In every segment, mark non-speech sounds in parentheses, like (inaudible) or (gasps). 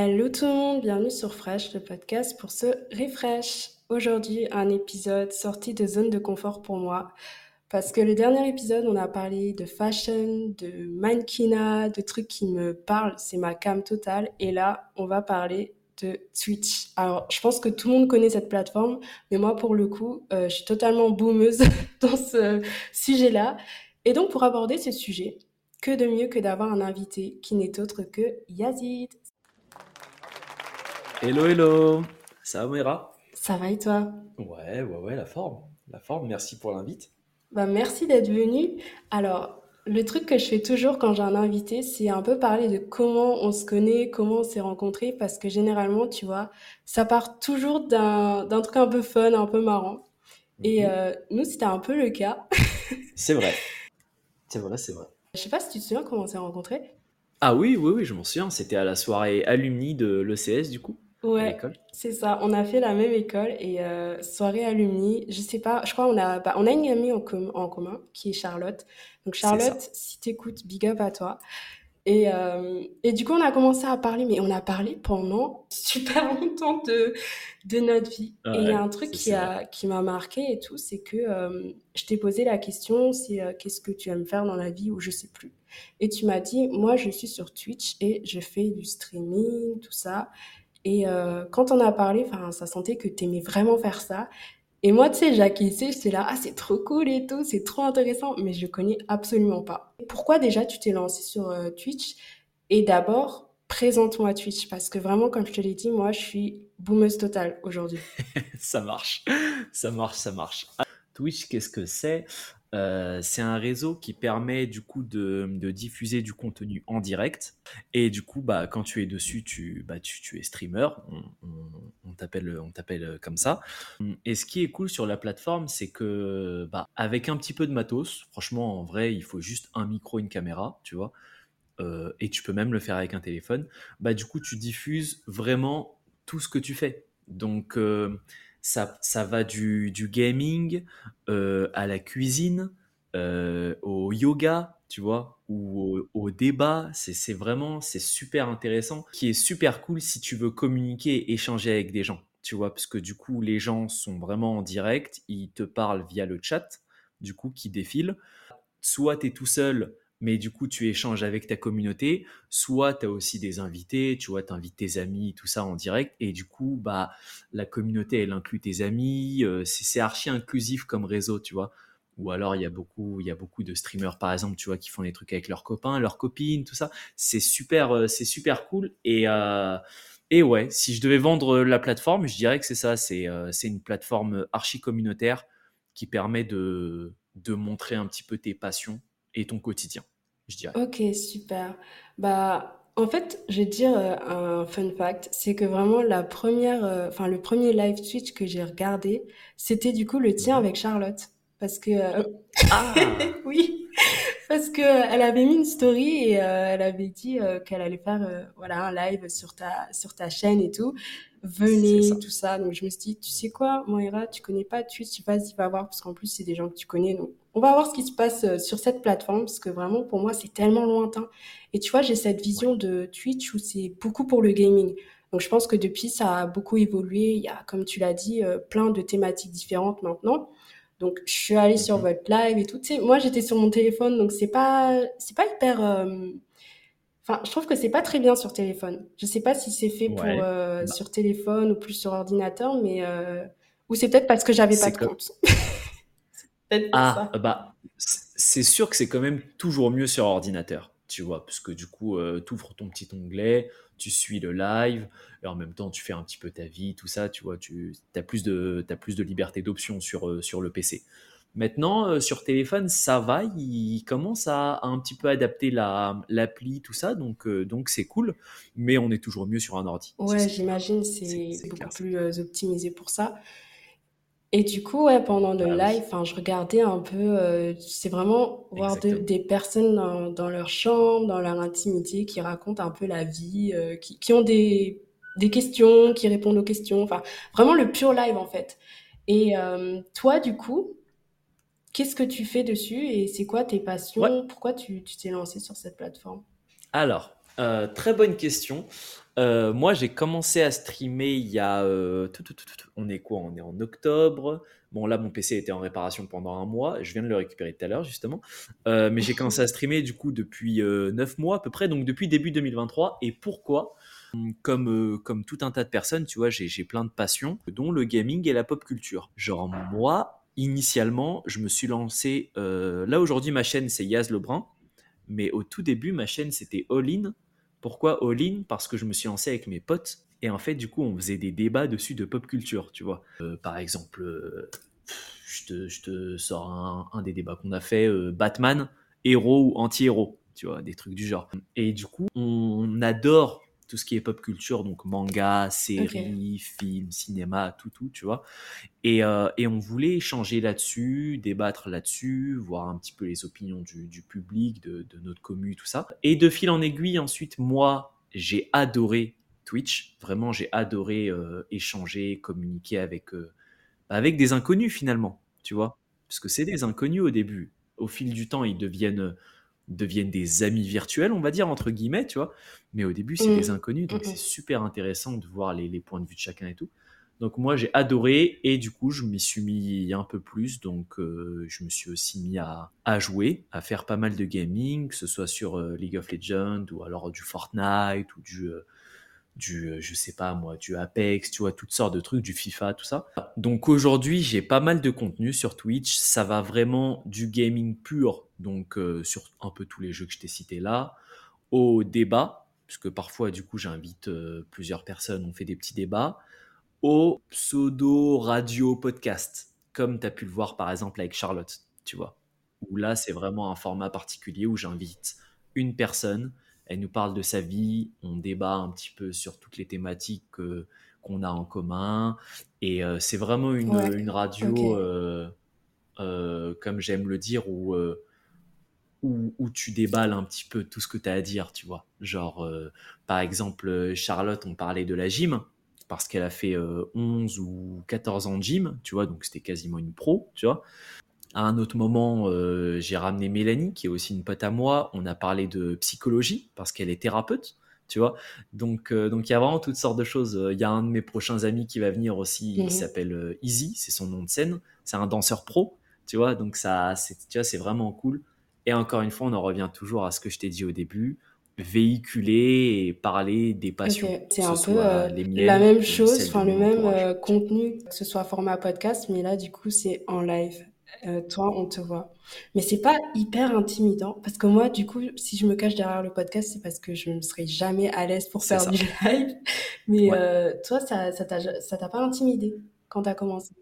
Hello tout le monde, bienvenue sur Fresh, le podcast pour se refresh. Aujourd'hui, un épisode sorti de zone de confort pour moi. Parce que le dernier épisode, on a parlé de fashion, de mannequinat, de trucs qui me parlent, c'est ma cam totale. Et là, on va parler de Twitch. Alors, je pense que tout le monde connaît cette plateforme, mais moi, pour le coup, euh, je suis totalement boomeuse (laughs) dans ce sujet-là. Et donc, pour aborder ce sujet, que de mieux que d'avoir un invité qui n'est autre que Yazid. Hello, hello. Ça va, Moira? Ça va et toi? Ouais, ouais, ouais, la forme. La forme, merci pour l'invite. Bah, merci d'être venu. Alors, le truc que je fais toujours quand j'ai un invité, c'est un peu parler de comment on se connaît, comment on s'est rencontrés, parce que généralement, tu vois, ça part toujours d'un truc un peu fun, un peu marrant. Et Mhm. euh, nous, c'était un peu le cas. (laughs) C'est vrai. C'est vrai, c'est vrai. Je sais pas si tu te souviens comment on s'est rencontrés. Ah oui, oui, oui, je m'en souviens. C'était à la soirée alumni de l'ECS, du coup, à Ouais, l'école. c'est ça. On a fait la même école et euh, soirée alumni. Je sais pas, je crois on a, bah, on a une amie en, com- en commun qui est Charlotte. Donc C'est ça. Charlotte, si t'écoutes, big up à toi. Et, euh, et du coup, on a commencé à parler, mais on a parlé pendant super longtemps de, de notre vie. Et il y a Ouais, un truc ça qui c'est vrai. a, qui m'a marqué et tout, c'est que euh, je t'ai posé la question, c'est euh, qu'est-ce que tu aimes faire dans la vie ou je sais plus. Et tu m'as dit, moi, je suis sur Twitch et je fais du streaming, tout ça. Et euh, quand on a parlé, ça sentait que tu aimais vraiment faire ça. Et moi, tu sais, j'acquiesçais, j'étais là, ah, c'est trop cool et tout, c'est trop intéressant, mais je connais absolument pas. Pourquoi déjà tu t'es lancé sur euh, Twitch? Et d'abord, présente-moi Twitch, parce que vraiment, comme je te l'ai dit, moi, je suis boomeuse totale aujourd'hui. (laughs) Ça marche. Ça marche, ça marche. Ah, Twitch, qu'est-ce que c'est? Euh, C'est un réseau qui permet du coup de, diffuser du contenu en direct. Et du coup, bah, quand tu es dessus, tu, bah, tu, es streamer. On, on- on t'appelle comme ça. Et ce qui est cool sur la plateforme, c'est que bah, avec un petit peu de matos, franchement, en vrai, il faut juste un micro, une caméra, tu vois. euh, et tu peux même le faire avec un téléphone. Bah, du coup, tu diffuses vraiment tout ce que tu fais. Donc, euh, ça, ça va du, du gaming euh, à la cuisine, euh, au yoga, tu vois, ou au, débat. C'est vraiment, c'est super intéressant, qui est super cool si tu veux communiquer échanger avec des gens, tu vois, parce que du coup, les gens sont vraiment en direct, ils te parlent via le chat, du coup, qui défile. Soit tu es tout seul, mais du coup, tu échanges avec ta communauté, soit tu as aussi des invités, tu vois, tu invites tes amis, tout ça en direct, et du coup, bah, la communauté, elle inclut tes amis, euh, c'est archi inclusif comme réseau, tu vois. Ou alors, il y a beaucoup, il y a beaucoup de streamers, par exemple, tu vois, qui font des trucs avec leurs copains, leurs copines, tout ça. C'est super, euh, c'est super cool. Et, euh, et ouais, si je devais vendre la plateforme, je dirais que c'est ça. C'est c'est une plateforme archi communautaire qui permet de, de montrer un petit peu tes passions et ton quotidien, je dirais. Ok, super. Bah, en fait, je vais te dire euh, un fun fact, c'est que vraiment la première, euh, enfin le premier live Twitch que j'ai regardé, c'était du coup le tien Mhm. avec Charlotte, parce que euh, Ah, (laughs) oui, parce que elle avait mis une story et elle avait dit qu'elle allait faire voilà un live sur ta sur ta chaîne et tout. Venez, ça. tout ça. Donc je me suis dit, tu sais quoi, Moira, tu connais pas Twitch, vas-y, va voir parce qu'en plus c'est des gens que tu connais. Donc on va voir ce qui se passe euh, sur cette plateforme parce que vraiment pour moi c'est tellement lointain. Et tu vois, j'ai cette vision de Twitch où c'est beaucoup pour le gaming. Donc je pense que depuis ça a beaucoup évolué. Il y a, comme tu l'as dit, euh, plein de thématiques différentes maintenant. Donc, je suis allée sur Mhm. votre live et tout. Tu sais, moi, j'étais sur mon téléphone, donc c'est pas, c'est pas hyper. euh, Enfin, je trouve que c'est pas très bien sur téléphone. Je sais pas si c'est fait pour euh, Bah, sur téléphone ou plus sur ordinateur, mais euh, ou c'est peut-être parce que j'avais pas de comme, compte. (laughs) Peut-être Ah, ça. bah, c'est sûr que c'est quand même toujours mieux sur ordinateur, tu vois, parce que du coup, tu ouvres ton petit onglet, tu suis le live, et en même temps, tu fais un petit peu ta vie, tout ça, tu vois, tu as plus de, t'as plus de liberté d'option sur, euh, sur le PC. Maintenant, euh, sur téléphone, ça va, il commence à, à un petit peu adapter la, l'appli, tout ça, donc euh, donc c'est cool, mais on est toujours mieux sur un ordi, Ouais, j'imagine C'est beaucoup clair, plus euh, optimisé pour ça. Et du coup, ouais, pendant le Bah live, oui, enfin, je regardais un peu, euh, c'est vraiment voir de- exactement. des personnes dans, dans leur chambre, dans leur intimité, qui racontent un peu la vie, euh, qui, qui ont des, des questions, qui répondent aux questions, enfin, vraiment le pur live en fait. Et euh, toi, du coup, qu'est-ce que tu fais dessus et c'est quoi tes Ouais, passions? Pourquoi tu tu t'es lancé sur cette plateforme? alors. Euh, très bonne question. Euh, moi, j'ai commencé à streamer il y a. euh, tout, tout, tout, tout, tout. on est quoi? On est en octobre. Bon, là, mon PC était en réparation pendant un mois. Je viens de le récupérer tout à l'heure, justement. Euh, mais j'ai (laughs) commencé à streamer, du coup, depuis euh, 9 mois à peu près, donc depuis début 2023. Et pourquoi? Comme, euh, comme tout un tas de personnes, tu vois, j'ai j'ai plein de passions, dont le gaming et la pop culture. Genre, moi, initialement, je me suis lancé. euh, là, aujourd'hui, ma chaîne, c'est Yaz Lebrun. Mais au tout début, ma chaîne, c'était All In. Pourquoi All In? Parce que je me suis lancé avec mes potes. Et en fait, du coup, on faisait des débats dessus de pop culture, tu vois. Euh, par exemple, euh, je, te, je te sors un, un des débats qu'on a fait, euh, Batman, héros ou anti-héros, tu vois, des trucs du genre. Et du coup, on adore tout ce qui est pop culture, donc manga, séries, films, cinéma, tout, tout, tu vois. Et, euh, et on voulait échanger là-dessus, débattre là-dessus, voir un petit peu les opinions du, du public, de, de notre commu, tout ça. Et de fil en aiguille, ensuite, moi, j'ai adoré Twitch. Vraiment, j'ai adoré euh, échanger, communiquer avec, euh, avec des inconnus finalement, tu vois. Parce que c'est des inconnus au début. Au fil du temps, ils deviennent, deviennent des amis virtuels, on va dire, entre guillemets, tu vois. Mais au début, c'est Mm. des inconnus, donc c'est super intéressant de voir les, les points de vue de chacun et tout. Donc moi, j'ai adoré et du coup, je m'y suis mis un peu plus. Donc euh, je me suis aussi mis à, à jouer, à faire pas mal de gaming, que ce soit sur euh, League of Legends ou alors du Fortnite ou du... euh, du, euh, je sais pas moi, du Apex, tu vois, toutes sortes de trucs, du FIFA, tout ça. Donc aujourd'hui, j'ai pas mal de contenu sur Twitch. Ça va vraiment du gaming pur, donc euh, sur un peu tous les jeux que je t'ai cités là, au débat, puisque parfois, du coup, j'invite euh, plusieurs personnes, on fait des petits débats, au pseudo radio podcast, comme tu as pu le voir par exemple avec Charlotte, tu vois. Où là, c'est vraiment un format particulier où j'invite une personne, elle nous parle de sa vie, on débat un petit peu sur toutes les thématiques que- qu'on a en commun, et euh, c'est vraiment une, Ouais, une radio, euh, euh, comme j'aime le dire, où, euh, où, où tu déballes un petit peu tout ce que tu as à dire, tu vois. Genre, euh, par exemple, euh, Charlotte, on parlait de la gym, parce qu'elle a fait euh, 11 ou 14 ans de gym, tu vois, donc c'était quasiment une pro, tu vois. À un autre moment, euh, j'ai ramené Mélanie, qui est aussi une pote à moi. On a parlé de psychologie, parce qu'elle est thérapeute, tu vois. Donc, euh, donc il y a vraiment toutes sortes de choses. Euh, Il y a un de mes prochains amis qui va venir aussi, il Mhm. s'appelle Easy, c'est son nom de scène. C'est un danseur pro, tu vois. Donc ça, c'est, tu vois, c'est vraiment cool. Et encore une fois, on en revient toujours à ce que je t'ai dit au début véhiculer et parler des passions, c'est un peu euh, la même chose, enfin le même euh, contenu, que ce soit format podcast, mais là du coup c'est en live. Euh, toi, on te voit. Mais c'est pas hyper intimidant parce que moi, du coup, si je me cache derrière le podcast, c'est parce que je ne serai jamais à l'aise pour faire du live. Mais Ouais. euh, toi, ça, ça t'a, ça t'a pas intimidé quand t'as commencé?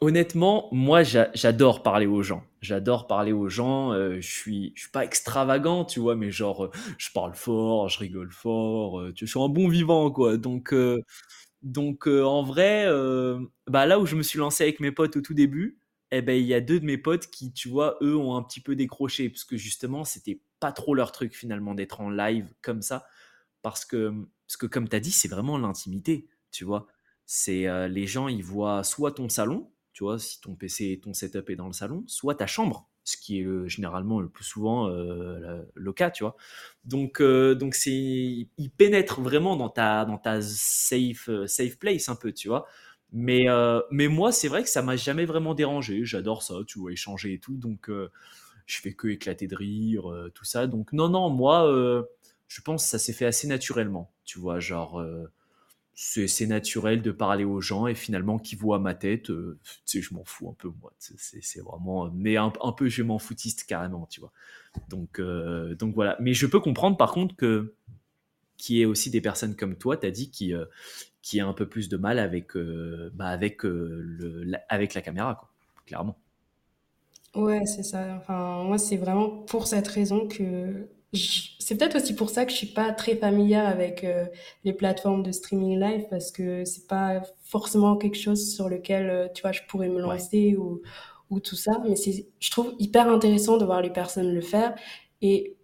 Honnêtement, moi, j'a- j'adore parler aux gens. J'adore parler aux gens. euh, je suis, je suis pas extravagant, tu vois, mais genre, je parle fort, je rigole fort. tu, je suis un bon vivant, quoi. Donc, donc euh, en vrai, euh, bah là où je me suis lancé avec mes potes au tout début, eh ben il y a deux de mes potes qui, tu vois, eux ont un petit peu décroché parce que justement, c'était pas trop leur truc finalement d'être en live comme ça parce que parce que comme tu as dit, c'est vraiment l'intimité, tu vois. C'est euh, les gens, ils voient soit ton salon, tu vois, si ton PC, ton setup est dans le salon, soit ta chambre, ce qui est généralement le plus souvent euh, le, cas, tu vois. Donc, euh, donc c'est, ils pénètrent vraiment dans ta, dans ta safe, euh, safe place un peu, tu vois. Mais, mais moi, c'est vrai que ça m'a jamais vraiment dérangé. J'adore ça, tu vois, échanger et tout. Donc, je fais que éclater de rire, tout ça. Donc, non, non, moi, je pense que ça s'est fait assez naturellement, tu vois. Genre, c'est naturel de parler aux gens et finalement, qui voit ma tête, euh, tu sais, je m'en fous un peu, moi. C'est vraiment. Mais un, peu, je m'en foutiste carrément, tu vois. Donc, euh, donc voilà. Mais je peux comprendre par contre que qu'il y ait aussi des personnes comme toi, t'as dit, qui, euh, qui a un peu plus de mal avec, euh, bah, avec, euh, le, la, avec la caméra, quoi, clairement. Ouais, c'est ça. Enfin, moi, c'est vraiment pour cette raison que c'est peut-être aussi pour ça que je suis pas très familière avec euh, les plateformes de streaming live parce que c'est pas forcément quelque chose sur lequel euh, tu vois je pourrais me Ouais. lancer ou ou tout ça. Mais c'est, je trouve hyper intéressant de voir les personnes le faire et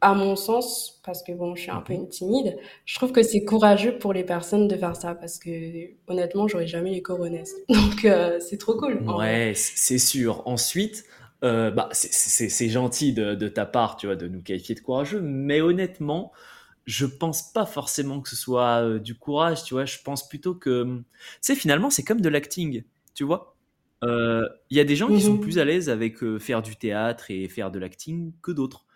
à mon sens, parce que bon, je suis un peu Mhm. une timide, je trouve que c'est courageux pour les personnes de faire ça parce que honnêtement, j'aurais jamais les coronesses. (laughs) Donc euh, c'est trop cool. Ouais, c'est sûr. Ensuite, Euh, bah, c'est gentil de, de, ta part, tu vois, de nous qualifier de courageux, mais honnêtement, je pense pas forcément que ce soit euh, du courage, tu vois. Je pense plutôt que, tu sais, finalement, c'est comme de l'acting, tu vois. Euh, il y a des gens qui sont Mhm. plus à l'aise avec faire du théâtre et faire de l'acting que d'autres.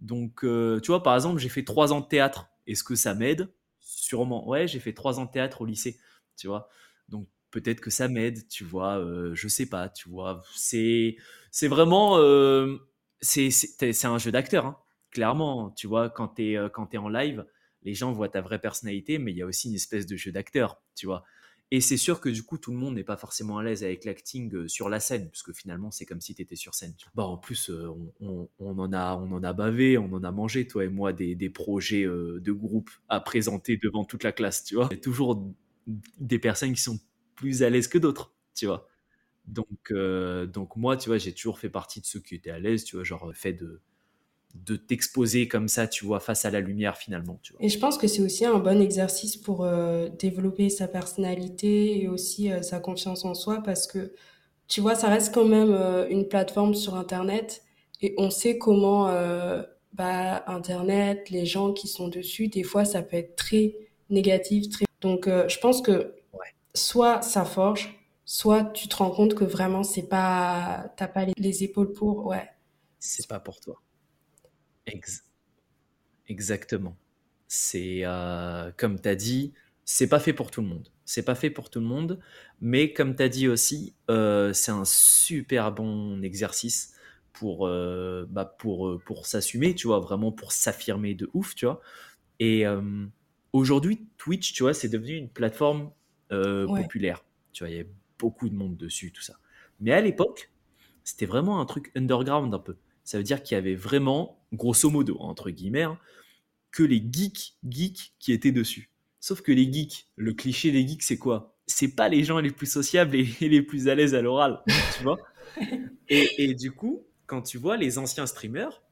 Donc, tu vois, par exemple, j'ai fait trois ans de théâtre. Est-ce que ça m'aide? Sûrement. Ouais, j'ai fait trois ans de théâtre au lycée, tu vois. Donc, peut-être que ça m'aide, tu vois. je sais pas, tu vois. C'est, c'est vraiment, euh, c'est, un jeu d'acteur, hein. Clairement, tu vois, quand t'es, euh, quand t'es en live, les gens voient ta vraie personnalité, mais il y a aussi une espèce de jeu d'acteur, tu vois. Et c'est sûr que du coup, tout le monde n'est pas forcément à l'aise avec l'acting euh, sur la scène, parce que finalement, c'est comme si tu étais sur scène. tu. Bah, en plus, euh, on, on- en a, on en a bavé, on en a mangé, toi et moi, des, des projets euh, de groupe à présenter devant toute la classe, tu vois. Il y a toujours des personnes qui sont plus à l'aise que d'autres, tu vois. Donc, euh, donc moi, tu vois, j'ai toujours fait partie de ceux qui étaient à l'aise, tu vois, genre fait de, de t'exposer comme ça, tu vois, face à la lumière finalement, tu vois. Et je pense que c'est aussi un bon exercice pour euh, développer sa personnalité et aussi euh, sa confiance en soi parce que, tu vois, ça reste quand même une plateforme sur Internet et on sait comment bah, Internet, les gens qui sont dessus, des fois, ça peut être très négatif. Très... Donc, je pense que Ouais, soit ça forge, soit tu te rends compte que vraiment, c'est pas, t'as pas les, les épaules pour, ouais. c'est pas pour toi. Ex- exactement. C'est euh, comme tu as dit, c'est pas fait pour tout le monde. C'est pas fait pour tout le monde, mais comme tu as dit aussi, euh, c'est un super bon exercice pour, euh, bah, pour, pour s'assumer, tu vois, vraiment pour s'affirmer de ouf, tu vois. Et aujourd'hui, Twitch, tu vois, c'est devenu une plateforme Ouais. populaire. Tu vois, il y a beaucoup de monde dessus, tout ça. Mais à l'époque, c'était vraiment un truc underground un peu. Ça veut dire qu'il y avait vraiment, grosso modo, entre guillemets, hein, que les geeks, geeks qui étaient dessus. Sauf que les geeks, le cliché des geeks, c'est quoi? C'est pas les gens les plus sociables et, (laughs) les plus à l'aise à l'oral, tu vois? Et du coup, quand tu vois les anciens streamers,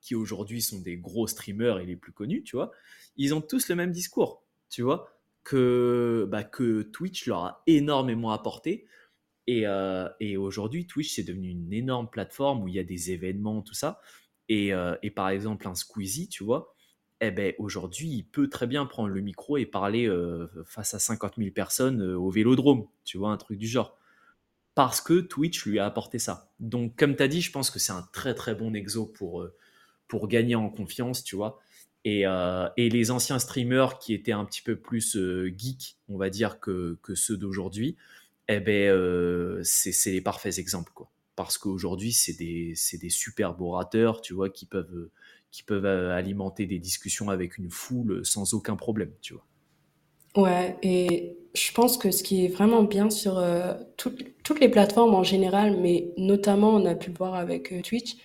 qui aujourd'hui sont des gros streamers et les plus connus, tu vois, ils ont tous le même discours, tu vois, que, bah, que Twitch leur a énormément apporté. Et, euh, et aujourd'hui, Twitch, c'est devenu une énorme plateforme où il y a des événements, tout ça. Et, euh, et par exemple, un Squeezie, tu vois, eh ben, aujourd'hui, il peut très bien prendre le micro et parler euh, face à 50 000 personnes au vélodrome, tu vois, un truc du genre parce que Twitch lui a apporté ça. Donc, comme tu as dit, je pense que c'est un très très bon exo pour, pour gagner en confiance, tu vois. Et, euh, et les anciens streamers qui étaient un petit peu plus euh, geeks, on va dire, que, que ceux d'aujourd'hui, eh ben, euh, c'est les parfaits exemples, quoi. Parce qu'aujourd'hui, c'est des, des superbes orateurs, tu vois, qui peuvent, euh, qui peuvent alimenter des discussions avec une foule sans aucun problème, tu vois. Ouais, et je pense que ce qui est vraiment bien sur toutes, toutes les plateformes en général, mais notamment on a pu le voir avec Twitch,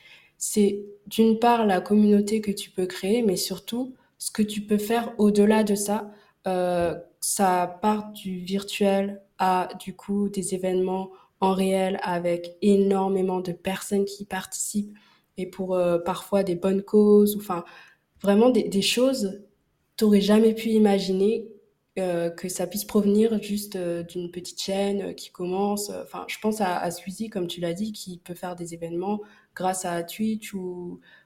c'est d'une part la communauté que tu peux créer, mais surtout ce que tu peux faire au-delà de ça. Euh, ça part du virtuel à du coup des événements en réel avec énormément de personnes qui participent et pour euh, parfois des bonnes causes, enfin vraiment des, des choses t'aurais jamais pu imaginer euh, que ça puisse provenir juste euh, d'une petite chaîne euh, qui commence. Enfin, je pense à, à Squeezie, comme tu l'as dit, qui peut faire des événements grâce à Twitch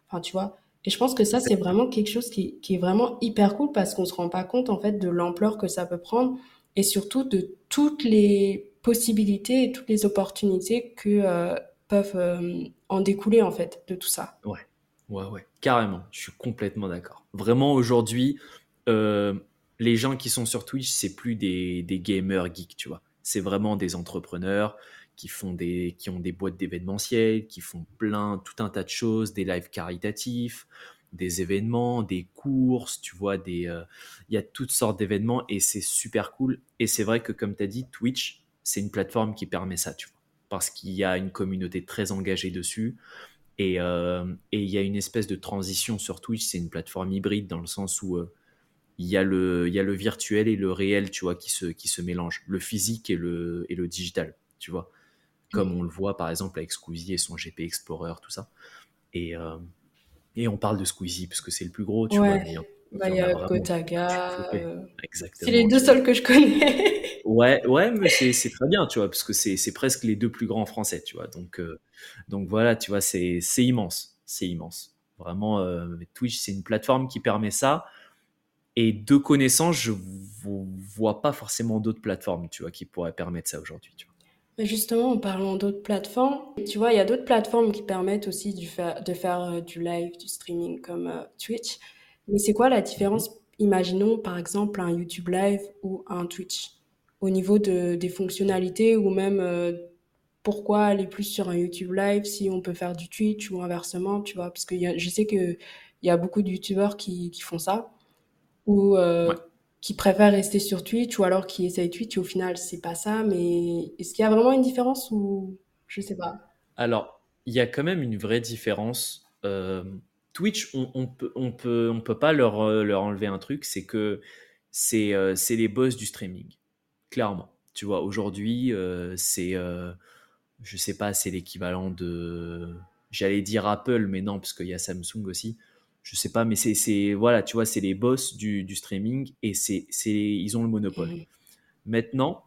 enfin, tu vois. Et je pense que ça, c'est vraiment quelque chose qui, est vraiment hyper cool parce qu'on se rend pas compte, en fait, de l'ampleur que ça peut prendre et surtout de toutes les possibilités et toutes les opportunités que peuvent en découler, en fait, de tout ça. Ouais, ouais, ouais, carrément, je suis complètement d'accord. Vraiment, aujourd'hui, les gens qui sont sur Twitch, c'est plus des, gamers geeks, tu vois. C'est vraiment des entrepreneurs qui font des, qui ont des boîtes d'événementiel, qui font plein, tout un tas de choses, des lives caritatifs, des événements, des courses, tu vois, des, euh, il y a toutes sortes d'événements et c'est super cool. Et c'est vrai que, comme tu as dit, Twitch, c'est une plateforme qui permet ça, tu vois. Parce qu'il y a une communauté très engagée dessus et euh, il y a une espèce de transition sur Twitch, c'est une plateforme hybride dans le sens où euh, il y a le, il y a le virtuel et le réel, tu vois, qui se, qui se mélangent, le physique et le, et le digital, tu vois, comme on le voit par exemple avec Squeezie et son GP Explorer, tout ça. Et, euh, et on parle de Squeezie parce que c'est le plus gros, tu vois, mais Bah, Il y a Gotaga, heu, c'est les Exactement, 2 tu vois? seuls que je connais. (laughs) Ouais, ouais, mais c'est c'est très bien, tu vois? Parce que c'est c'est presque les 2 plus grands français, tu vois? Donc heu, donc voilà, tu vois? C'est c'est immense, c'est immense. Vraiment, Twitch, c'est une plateforme qui permet ça et de connaissance, je vo vois pas forcément d'autres plateformes, tu vois? Qui pourraient permettre ça aujourd'hui? Mais justement, en parlant d'autres plateformes, tu vois, il y a d'autres plateformes qui permettent aussi de faire, heu, du live, du streaming comme, heu, Twitch. Mais c'est quoi la différence? Imaginons par exemple un YouTube Live ou un Twitch, au niveau de des fonctionnalités ou même, heu, pourquoi aller plus sur un YouTube Live si on peut faire du Twitch ou inversement, tu vois? Parce a je sais qu'il y a beaucoup de youtubeurs qui font ça ou Ouais. heu, qui préfèrent rester sur Twitch ou alors qui essayent Twitch et au final c'est pas ça, mais est-ce qu'il y a vraiment une différence ou je sais pas? Alors, il y a quand même une vraie différence. Hem, Twitch, on on peut on peut on peut pas leur, heu, leur enlever un truc, c'est que c'est, c'est les boss du streaming, clairement. Tu vois? Aujourd'hui, c'est, je sais pas, c'est l'équivalent de j'allais dire Apple, mais non, parce qu'il y a Samsung aussi. Je sais pas, mais c'est voilà, tu vois? C'est les boss du du streaming et c'est ils ont le monopole. mh. Maintenant,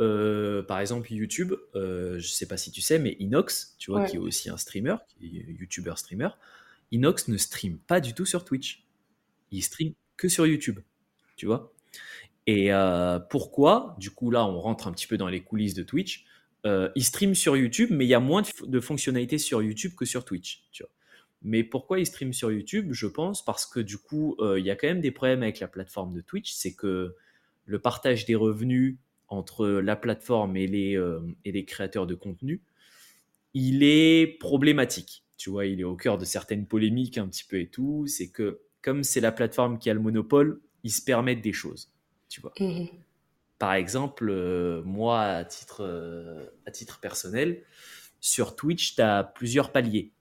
heu, par exemple YouTube, heu, je sais pas si tu sais, mais Inox, tu vois? Ouais. Qui est aussi un streamer, qui est youtubeur streamer, Inox ne stream pas du tout sur Twitch. Il stream que sur YouTube, tu vois? Et heu, pourquoi? Du coup, là, on rentre un petit peu dans les coulisses de Twitch. Heu, il stream sur YouTube, mais il y a moins de de fonctionnalités sur YouTube que sur Twitch, tu vois? Mais pourquoi il stream sur YouTube? Je pense parce que du coup, heu, il y a quand même des problèmes avec la plateforme de Twitch. C'est que le partage des revenus entre la plateforme et les, hem et les créateurs de contenu, il est problématique. Tu vois? Il est au cœur de certaines polémiques un petit peu et tout. C'est que comme c'est la plateforme qui a le monopole, ils se permettent des choses, tu vois? Mmh mh. Par exemple, heu, moi à titre, à titre personnel, sur Twitch, tu as plusieurs paliers.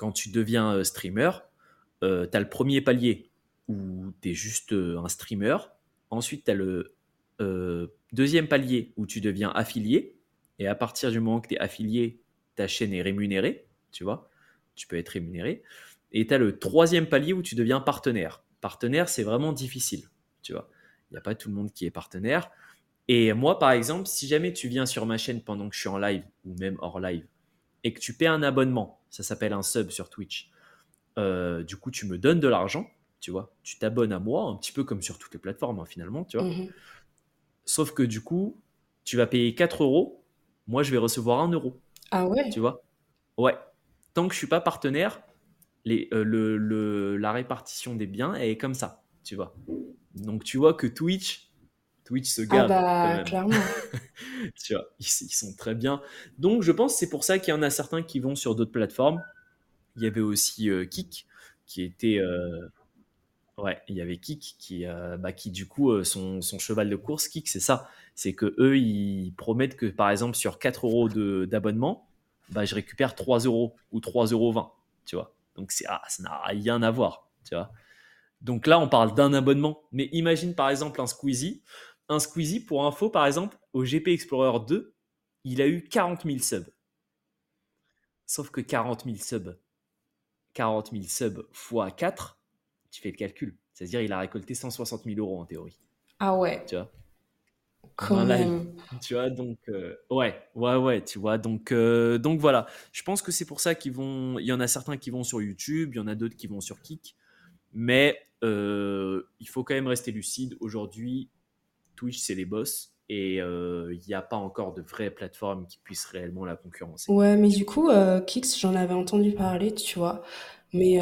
Quand tu deviens, heu, streamer, heu, tu as le 1er palier où tu es juste, heu, un streamer. Ensuite, tu as le, 2e palier où tu deviens affilié et à partir du moment que tu es affilié, ta chaîne est rémunérée, tu vois? Tu peux être rémunéré et tu as le 3e palier où tu deviens partenaire. Partenaire, c'est vraiment difficile, tu vois? Il y a pas tout le monde qui est partenaire et moi, par exemple, si jamais tu viens sur ma chaîne pendant que je suis en live ou même hors live et que tu paies un abonnement, ça s'appelle un sub sur Twitch, heu, du coup, tu me donnes de l'argent, tu vois? Tu t'abonnes à moi, un petit peu comme sur toutes les plateformes, hein, finalement, tu vois? Mmh mh. Sauf que du coup, tu vas payer 4 €, moi je vais recevoir 1 €, Ah tu ouais? vois? Ouais. Tant que je suis pas partenaire, les, heu, le le la répartition des biens, est comme ça, tu vois? Donc tu vois que Twitch Twitch se Ah gave quand bah, même. clairement. (laughs) Tu vois? Ils sont très bien. Donc je pense, c'est pour ça qu'il y en a certains qui vont sur d'autres plateformes. Il y avait aussi, heu, Kick qui était, heu ouais, il y avait Kick qui, heu, bah, qui du coup, son son cheval de course, Kick, c'est ça. C'est qu'eux, ils promettent que, par exemple, sur 4 € de d'abonnement, bah, je récupère 3 € ou 3,20 €, tu vois? Donc ah, ça n'a rien à voir, tu vois? Donc là, on parle d'un abonnement. Mais imagine, par exemple, un Squeezie. Un Squeezie, pour info, par exemple, au GP Explorer 2, il a eu 40 000 subs. Sauf que 40 000 subs 40 000 subs fois 4, tu fais le calcul. C'est-à-dire il a récolté 160 000 € en théorie. Ah ouais. Tu vois? Quand même. tu vois? Donc heu, ouais, ouais, ouais, tu vois? Donc heu, donc voilà. Je pense que c'est pour ça qu'ils vont il y en a certains qui vont sur YouTube, il y en a d'autres qui vont sur Kick. Mais heu, il faut quand même rester lucide. Aujourd'hui, Twitch, c'est les boss et il y a pas encore de vraies plateformes qui puissent réellement la concurrencer, Ouais, mais du coup, heu, Kick, j'en avais entendu parler, tu vois? Mais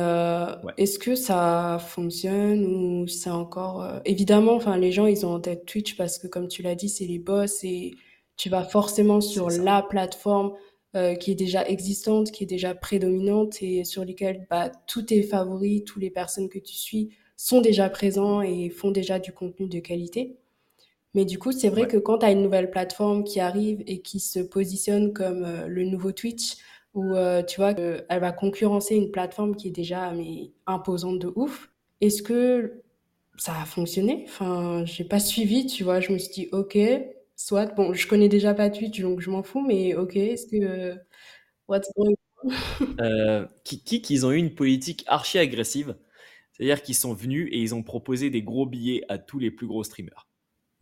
Ouais. est-ce que ça fonctionne ou c'est encore, heu évidemment, enfin, les gens, ils ont en tête Twitch parce que comme tu l'as dit, c'est les boss et tu vas forcément sur la plateforme, heu, qui est déjà existante, qui est déjà prédominante et sur lesquelles, bah, tous tes favoris, tous les personnes que tu suis sont déjà présents et font déjà du contenu de qualité. Mais du coup, c'est vrai Ouais. que quand tu as une nouvelle plateforme qui arrive et qui se positionne comme, heu, le nouveau Twitch où, heu, tu vois, heu, elle va concurrencer une plateforme qui est déjà, mais imposante de ouf. Est-ce que ça a fonctionné? Enfin, j'ai pas suivi, tu vois? Je me suis dit: «OK, soit». Bon, je connais déjà pas Twitch, donc je m'en fous, mais OK, est-ce que, what's going on? (laughs) Heu, Ki Kick, ils ont eu une politique archi agressive. C'est-à-dire qu'ils sont venus et ils ont proposé des gros billets à tous les plus gros streamers,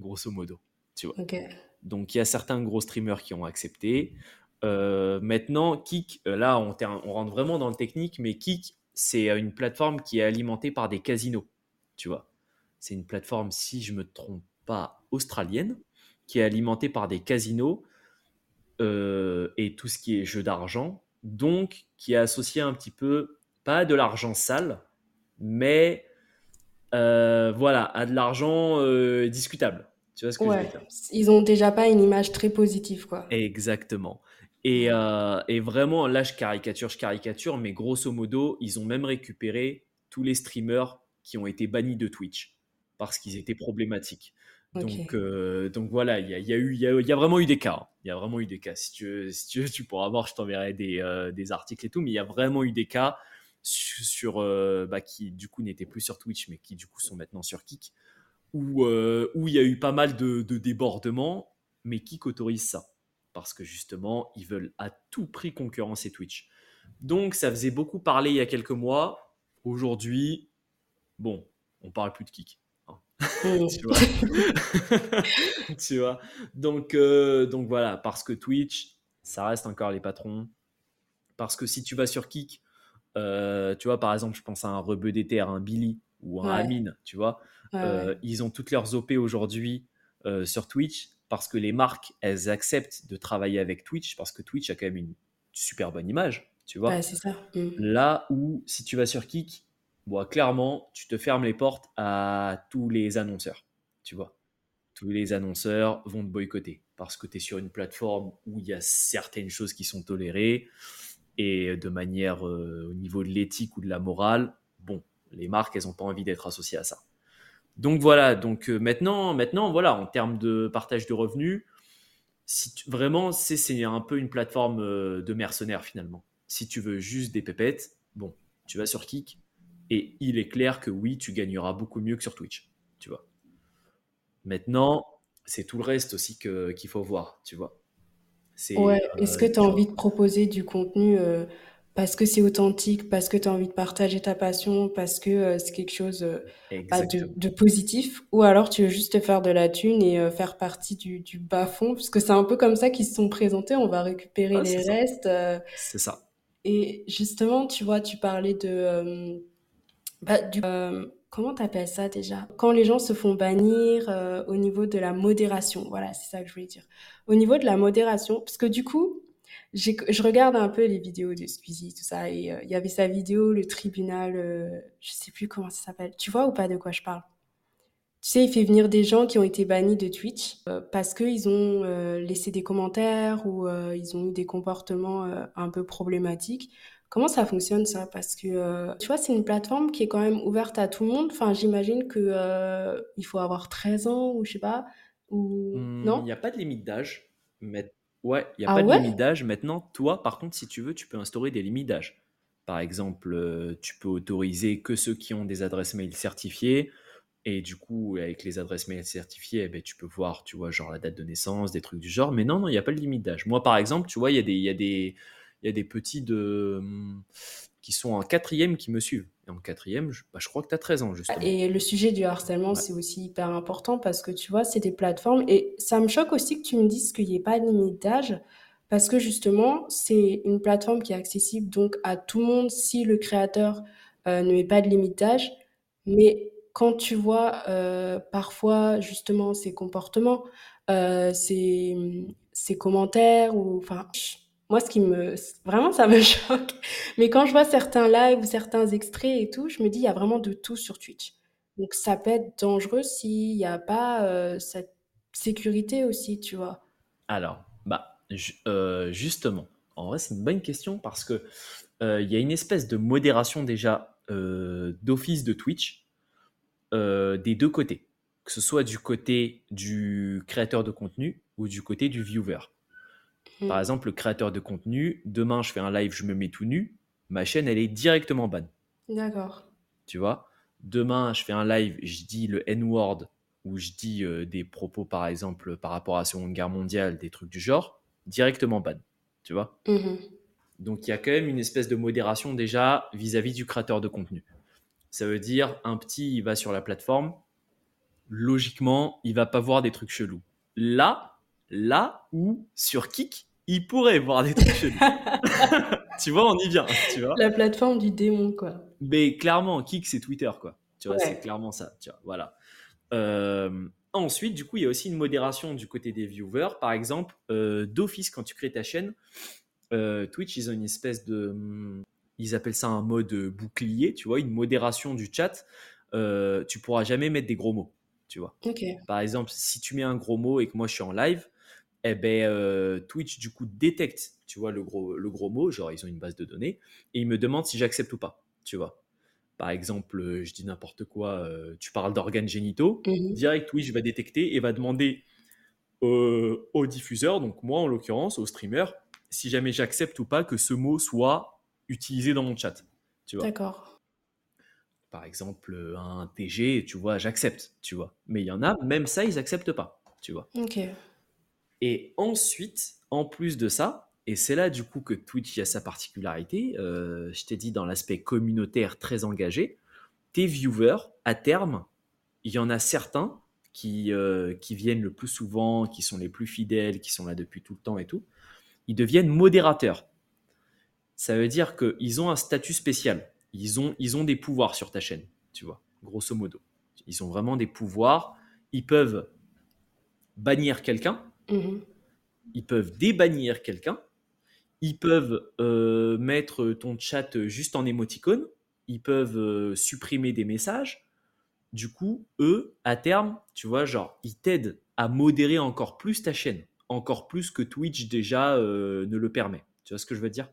grosso modo. Tu vois. Donc il y a certains gros streamers qui ont accepté. Euh, maintenant, Kik, euh, là on, on, rentre vraiment dans le technique, mais Kik, c'est une plateforme qui est alimentée par des casinos. Tu vois. C'est une plateforme, si je me trompe pas, australienne, qui est alimentée par des casinos euh, et tout ce qui est jeu d'argent. Donc, qui est associé un petit peu, pas de l'argent sale, mais euh, voilà, à de l'argent euh, discutable. Tu vois ce que je veux dire? Ils ont déjà pas une image très positive, quoi. Exactement. Et, euh, et, vraiment, là, je caricature, je caricature, mais grosso modo, ils ont même récupéré tous les streamers qui ont été bannis de Twitch parce qu'ils étaient problématiques. Donc, donc voilà, il y a, y, a eu, y, a, y a vraiment eu des cas. Hein. Il y a vraiment eu des cas. Si tu si tu, pourras voir, je t'enverrai des, des, articles et tout, mais il y a vraiment eu des cas sur, euh, bah, qui du coup n'étaient plus sur Twitch, mais qui du coup sont maintenant sur Kik, où, euh, où il y a eu pas mal de, débordements, mais Kik autorise ça. Parce que justement, ils veulent à tout prix concurrencer Twitch. Donc ça faisait beaucoup parler il y a quelques mois. Aujourd'hui, bon, on parle plus de Kik. Hein. Mmh. (laughs) (laughs) tu, vois donc, euh, donc voilà, parce que Twitch, ça reste encore les patrons. Parce que si tu vas sur Kik, euh, tu vois, par exemple, je pense à un Rebeu un Billy ou un Amine, tu vois. Euh, ils ont toutes leurs OP aujourd'hui euh, sur Twitch parce que les marques, elles acceptent de travailler avec Twitch parce que Twitch a quand même une super bonne image, tu vois. c'est ça. Mm. Là où, si tu vas sur Kik, bon, clairement, tu te fermes les portes à tous les annonceurs, tu vois. Tous les annonceurs vont te boycotter parce que tu es sur une plateforme où il y a certaines choses qui sont tolérées et de manière euh, au niveau de l'éthique ou de la morale, bon, les marques, elles n'ont pas envie d'être associées à ça. Donc voilà, donc euh, maintenant, maintenant, voilà, en termes de partage de revenus, si vraiment, c'est un peu une plateforme euh, de mercenaires finalement. Si tu veux juste des pépettes, bon, tu vas sur Kik et il est clair que oui, tu gagneras beaucoup mieux que sur Twitch, tu vois. Maintenant, c'est tout le reste aussi qu'il faut voir, tu vois. Ouais, euh, est-ce que tu as envie de proposer du contenu euh, parce que c'est authentique, parce que tu as envie de partager ta passion, parce que euh, c'est quelque chose bah, de, positif, ou alors tu veux juste te faire de la thune et faire partie du, du bas-fond, parce que c'est un peu comme ça qu'ils se sont présentés, on va récupérer les restes. C'est ça. Et justement, tu vois, tu parlais de... Bah, du, comment t'appelles ça déjà? Quand les gens se font bannir euh, au niveau de la modération, voilà, c'est ça que je voulais dire. Au niveau de la modération, parce que du coup, je regarde un peu les vidéos de Squeezie, tout ça, et euh, il y avait sa vidéo, le tribunal, euh, je sais plus comment ça s'appelle. Tu vois ou pas de quoi je parle? Tu sais, il fait venir des gens qui ont été bannis de Twitch parce qu'ils ont laissé des commentaires ou ils ont eu des comportements un peu problématiques. Comment ça fonctionne ça? Parce que euh, tu vois, c'est une plateforme qui est quand même ouverte à tout le monde. Enfin, j'imagine que euh, il faut avoir 13 ans ou je sais pas. Ou... Non? Il n'y a pas de limite d'âge. Mais... Ouais, il n'y a ah pas de limite d'âge. Maintenant, toi, par contre, si tu veux, tu peux instaurer des limites d'âge. Par exemple, euh, tu peux autoriser que ceux qui ont des adresses mail certifiées. Et du coup, avec les adresses mail certifiées, eh ben, tu peux voir, tu vois, genre la date de naissance, des trucs du genre. Mais non, non, il n'y a pas de limite d'âge. Moi, par exemple, tu vois, il y a des, il y a des, il y a des petits de, hum, qui sont en quatrième qui me suivent. Et en quatrième, je, bah, je crois que tu as 13 ans, justement. Et le sujet du harcèlement, c'est aussi hyper important parce que tu vois, c'est des plateformes. Et ça me choque aussi que tu me dises qu'il n'y ait pas de limite d'âge. Parce que justement, c'est une plateforme qui est accessible donc à tout le monde si le créateur euh, ne met pas de limite d'âge. Mais quand tu vois euh, parfois justement ces comportements, euh, ces, ces commentaires, ou enfin, moi, ce qui me, vraiment, ça me (laughs) choque. Mais quand je vois certains lives ou certains extraits et tout, je me dis, il y a vraiment de tout sur Twitch. Donc, ça peut être dangereux s'il n'y a pas euh, cette sécurité aussi, tu vois. Alors, bah, euh, justement, en vrai, c'est une bonne question parce que euh, il y a une espèce de modération déjà d'office de Twitch des deux côtés, que ce soit du côté du créateur de contenu ou du côté du viewer. Par mm. exemple, le créateur de contenu, demain je fais un live, je me mets tout nu, ma chaîne elle est directement ban. D'accord. Tu vois? Demain je fais un live, je dis le N-word ou je dis euh, des propos par exemple par rapport à la Seconde Guerre mondiale, des trucs du genre, directement ban. Tu vois? Mm-hmm. Donc il y a quand même une espèce de modération déjà vis-à-vis du créateur de contenu. Ça veut dire un petit, il va sur la plateforme, logiquement, il va pas voir des trucs chelous. Là, là où sur Kik, il pourrait voir des trucs (laughs) tu vois, on y vient, tu vois. La plateforme du démon, quoi. Mais clairement, Kik, c'est Twitter, quoi. Tu vois, Ouais. c'est clairement ça. Tu vois, voilà. Euh, ensuite, du coup, il y a aussi une modération du côté des viewers. Par exemple, euh, d'office, quand tu crées ta chaîne, euh, Twitch, ils ont une espèce de. hum, Ils appellent ça un mode bouclier, tu vois, une modération du chat. Tu pourras jamais mettre des gros mots, tu vois. Par exemple, si tu mets un gros mot et que moi je suis en live, eh ben, euh, Twitch du coup détecte, tu vois, le gros, le gros mot, genre ils ont une base de données, et il me demande si j'accepte ou pas, tu vois. Par exemple, euh, je dis n'importe quoi, euh, tu parles d'organes génitaux, Mhm. direct Twitch va détecter et va demander euh, au diffuseur, donc moi en l'occurrence, au streamer, si jamais j'accepte ou pas que ce mot soit utilisé dans mon chat, tu vois D'accord. par exemple un TG, tu vois, j'accepte, tu vois. Mais il y en a, même ça, ils acceptent pas, tu vois. Ok. Et ensuite, en plus de ça, et c'est là du coup que Twitch a sa particularité, euh, je t'ai dit dans l'aspect communautaire très engagé, tes viewers, à terme, il y en a certains qui, euh, qui viennent le plus souvent, qui sont les plus fidèles, qui sont là depuis tout le temps et tout, ils deviennent modérateurs. Ça veut dire qu'ils ont un statut spécial. Ils ont, ils ont des pouvoirs sur ta chaîne, tu vois, grosso modo. Ils ont vraiment des pouvoirs. Ils peuvent bannir quelqu'un, Mhm. ils peuvent débannir quelqu'un, ils peuvent euh, mettre ton chat juste en émoticône, ils peuvent euh, supprimer des messages. Du coup, eux, à terme, tu vois, genre, ils t'aident à modérer encore plus ta chaîne, encore plus que Twitch déjà euh, ne le permet. Tu vois ce que je veux dire?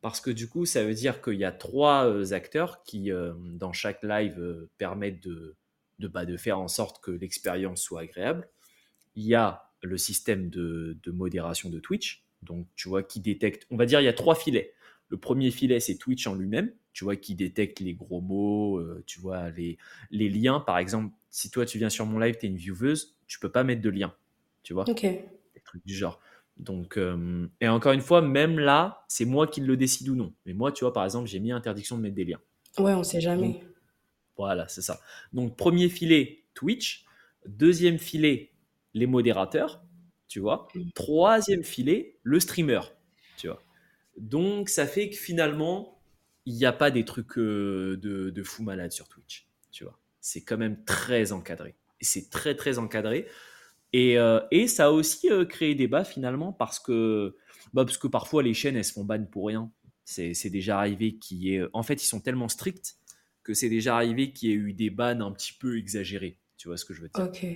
Parce que du coup, ça veut dire qu'il y a trois acteurs qui, dans chaque live, permettent de, bah, de faire en sorte que l'expérience soit agréable. Il y a le système de, de modération de Twitch, donc tu vois, qui détecte, on va dire, il y a trois filets. Le premier filet, c'est Twitch en lui-même, tu vois, qui détecte les gros mots, euh, tu vois, les, les liens. Par exemple, si toi, tu viens sur mon live, tu es une vieweuse, tu peux pas mettre de lien, tu vois, Ok. des trucs du genre. Donc, euh, et encore une fois, même là, c'est moi qui le décide ou non. Mais moi, tu vois, par exemple, j'ai mis interdiction de mettre des liens. Ouais, on sait jamais. Voilà, c'est ça. Donc, premier filet, Twitch. Deuxième filet, les modérateurs, tu vois. Mm. Troisième filet, le streamer, tu vois. Donc, ça fait que finalement, il n'y a pas des trucs euh, de, de fou malade sur Twitch, tu vois. C'est quand même très encadré. Et c'est très, très encadré. Et, euh, et ça a aussi euh, créé débat finalement parce que, bah, parce que parfois les chaînes elles se font ban pour rien. C'est c'est déjà arrivé qu'il y ait. En fait, ils sont tellement stricts que c'est déjà arrivé qu'il y ait eu des bans un petit peu exagérés. Tu vois ce que je veux dire? Ok.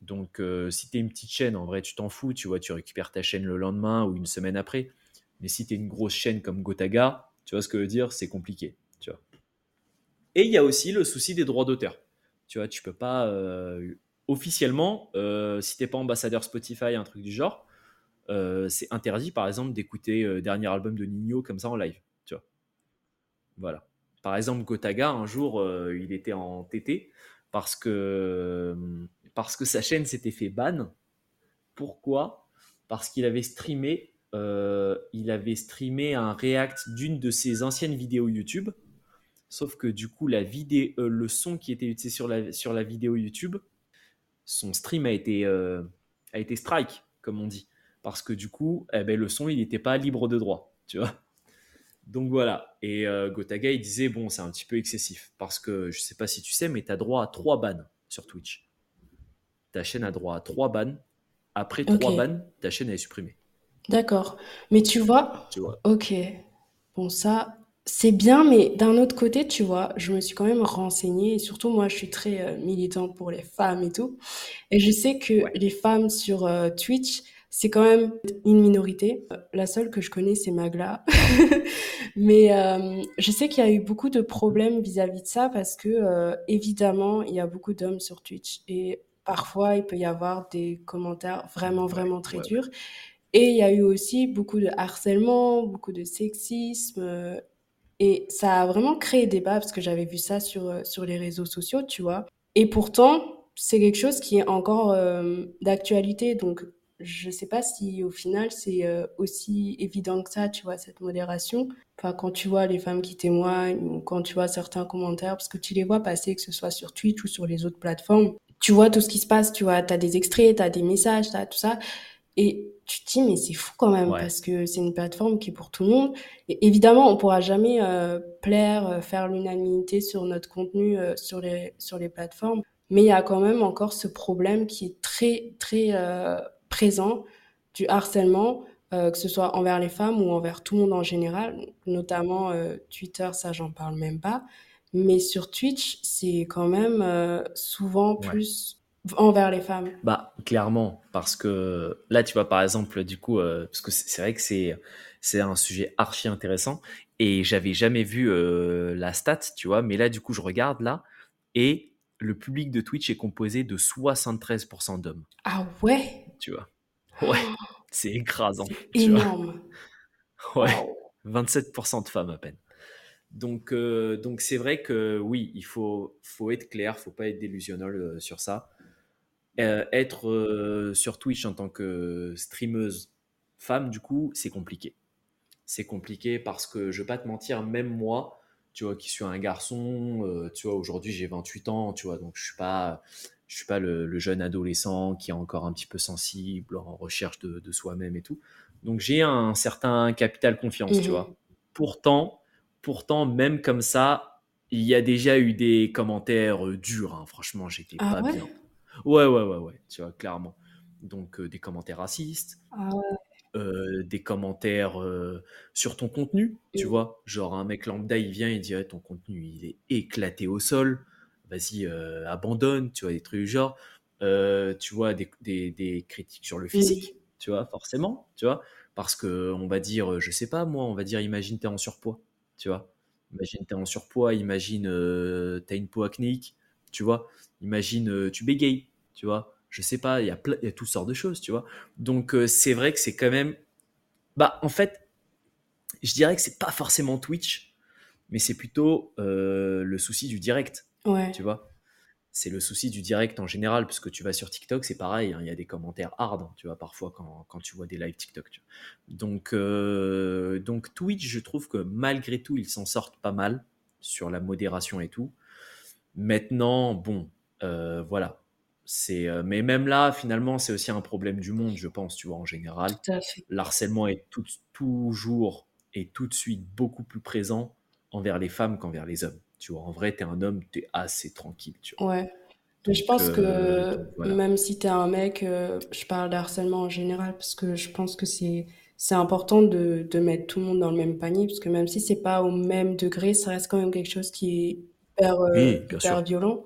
Donc, euh, si tu une petite chaîne, en vrai, tu t'en fous. Tu vois, tu récupères ta chaîne le lendemain ou une semaine après. Mais si tu une grosse chaîne comme Gotaga, tu vois ce que je veux dire C'est compliqué. Et il y a aussi le souci des droits d'auteur. Tu vois, tu peux pas. euh, officiellement, euh, si t'es pas ambassadeur Spotify, un truc du genre, c'est interdit, par exemple, d'écouter dernier album de Nino comme ça en live. Voilà. Par exemple, Gotaga, un jour, il était en TT parce que, parce que sa chaîne s'était fait ban. Pourquoi? Parce qu'il avait streamé, euh, streamé un react d'une de ses anciennes vidéos YouTube. Sauf que du coup, la vidéo, euh, le son qui était utilisé sur la, vidéo YouTube, son stream a été, euh, a été strike, comme on dit. Parce que du coup, eh ben, le son, il n'était pas libre de droit. Tu vois donc voilà. Et euh, Gotaga, disait, bon, c'est un petit peu excessif. Parce que je sais pas si tu sais, mais tu as droit à trois bans sur Twitch. Ta chaîne a droit à trois bans. Après trois bans, ta chaîne est supprimée. D'accord. Mais tu vois, Tu vois. ok. Bon, ça, c'est bien, mais d'un autre côté, tu vois, je me suis quand même renseignée. Et surtout, moi, je suis très euh, militante pour les femmes et tout. Et je sais que Ouais. les femmes sur euh, Twitch, c'est quand même une minorité. La seule que je connais, c'est Magla. (laughs) Mais euh, je sais qu'il y a eu beaucoup de problèmes vis-à-vis de ça parce que, euh, évidemment, il y a beaucoup d'hommes sur Twitch. Et parfois, il peut y avoir des commentaires vraiment, vraiment très ouais, durs. Et il y a eu aussi beaucoup de harcèlement, beaucoup de sexisme. euh, Et ça a vraiment créé débat parce que j'avais vu ça sur, euh, sur les réseaux sociaux, tu vois. Et pourtant, c'est quelque chose qui est encore euh, d'actualité. Donc, je sais pas si au final c'est aussi évident que ça, tu vois, cette modération. Enfin, quand tu vois les femmes qui témoignent ou quand tu vois certains commentaires, parce que tu les vois passer, que ce soit sur Twitch ou sur les autres plateformes, tu vois tout ce qui se passe, tu vois, tu as des extraits, tu as des messages, tu as tout ça. Et tu te dis, mais c'est fou quand même, Ouais. parce que c'est une plateforme qui est pour tout le monde. Et évidemment, on pourra jamais euh, plaire, euh, faire l'unanimité sur notre contenu euh, sur les, sur les plateformes. Mais il y a quand même encore ce problème qui est très, très euh, présent du harcèlement, euh, que ce soit envers les femmes ou envers tout le monde en général, notamment euh, Twitter, ça j'en parle même pas. Mais sur Twitch, c'est quand même euh, souvent Ouais. plus envers les femmes. Bah, clairement, parce que là, tu vois, par exemple, du coup, euh, parce que c'est vrai que c'est c'est un sujet archi intéressant et j'avais jamais vu euh, la stat, tu vois, mais là, du coup, je regarde là et le public de Twitch est composé de 73% d'hommes, Ah ouais? tu vois. Ouais, (gasps) c'est écrasant, tu vois. énorme. Ouais, Waouh. 27% de femmes à peine. Donc, euh, donc c'est vrai que oui, il faut, faut être clair, faut pas être délusionnel euh, sur ça. Euh, être sur Twitch en tant que streameuse femme, du coup, c'est compliqué. C'est compliqué parce que je vais pas te mentir, même moi, tu vois, qui suis un garçon, tu vois, aujourd'hui j'ai 28 ans, tu vois, donc je suis pas, je suis pas le, le jeune adolescent qui est encore un petit peu sensible, en recherche de, de soi-même et tout. Donc j'ai un certain capital confiance, tu Mhm. vois. Pourtant, pourtant, même comme ça, il y a déjà eu des commentaires euh, durs, hein. franchement, j'étais Ah pas ouais? bien. Ouais, ouais, ouais, ouais, tu vois, clairement. Donc, euh, des commentaires racistes, Ah ouais. euh, des commentaires euh, sur ton contenu, tu vois. Genre, un mec lambda, il vient, il dit ton contenu, il est éclaté au sol, vas-y, abandonne, tu vois, des trucs du genre. Tu vois, des, des- des critiques sur le physique, tu vois, forcément, tu vois. Parce que on va dire, je sais pas, moi, on va dire, imagine, t'es en surpoids, tu vois. Imagine, t'es en surpoids, imagine, euh, t'as une peau acnéique, tu vois. Imagine, euh, tu bégayes, tu vois. Je sais pas, il y a, plein- il y a toutes sortes de choses, tu vois. Donc, euh, c'est vrai que c'est quand même. Bah, en fait, je dirais que c'est pas forcément Twitch, mais c'est plutôt le souci du direct, Ouais. tu vois. C'est le souci du direct en général, parce que tu vas sur TikTok, c'est pareil, hein, il y a des commentaires hard, hein, tu vois, parfois quand, quand tu vois des lives TikTok. tu vois. Donc, euh, donc Twitch, je trouve que malgré tout, ils s'en sortent pas mal sur la modération et tout. Maintenant, bon, euh, voilà. C'est, euh, mais même là, finalement, c'est aussi un problème du monde, je pense, tu vois, en général. L'harcèlement est tout- toujours et tout de suite beaucoup plus présent envers les femmes qu'envers les hommes. Tu vois, en vrai, t'es un homme, t'es assez tranquille, tu vois. Ouais. Mais je pense euh, que donc voilà. même si t'es un mec, euh, je parle d'harcèlement en général parce que je pense que c'est c'est important de, de mettre tout le monde dans le même panier parce que même si c'est pas au même degré, ça reste quand même quelque chose qui est hyper, euh, Oui, hyper violent.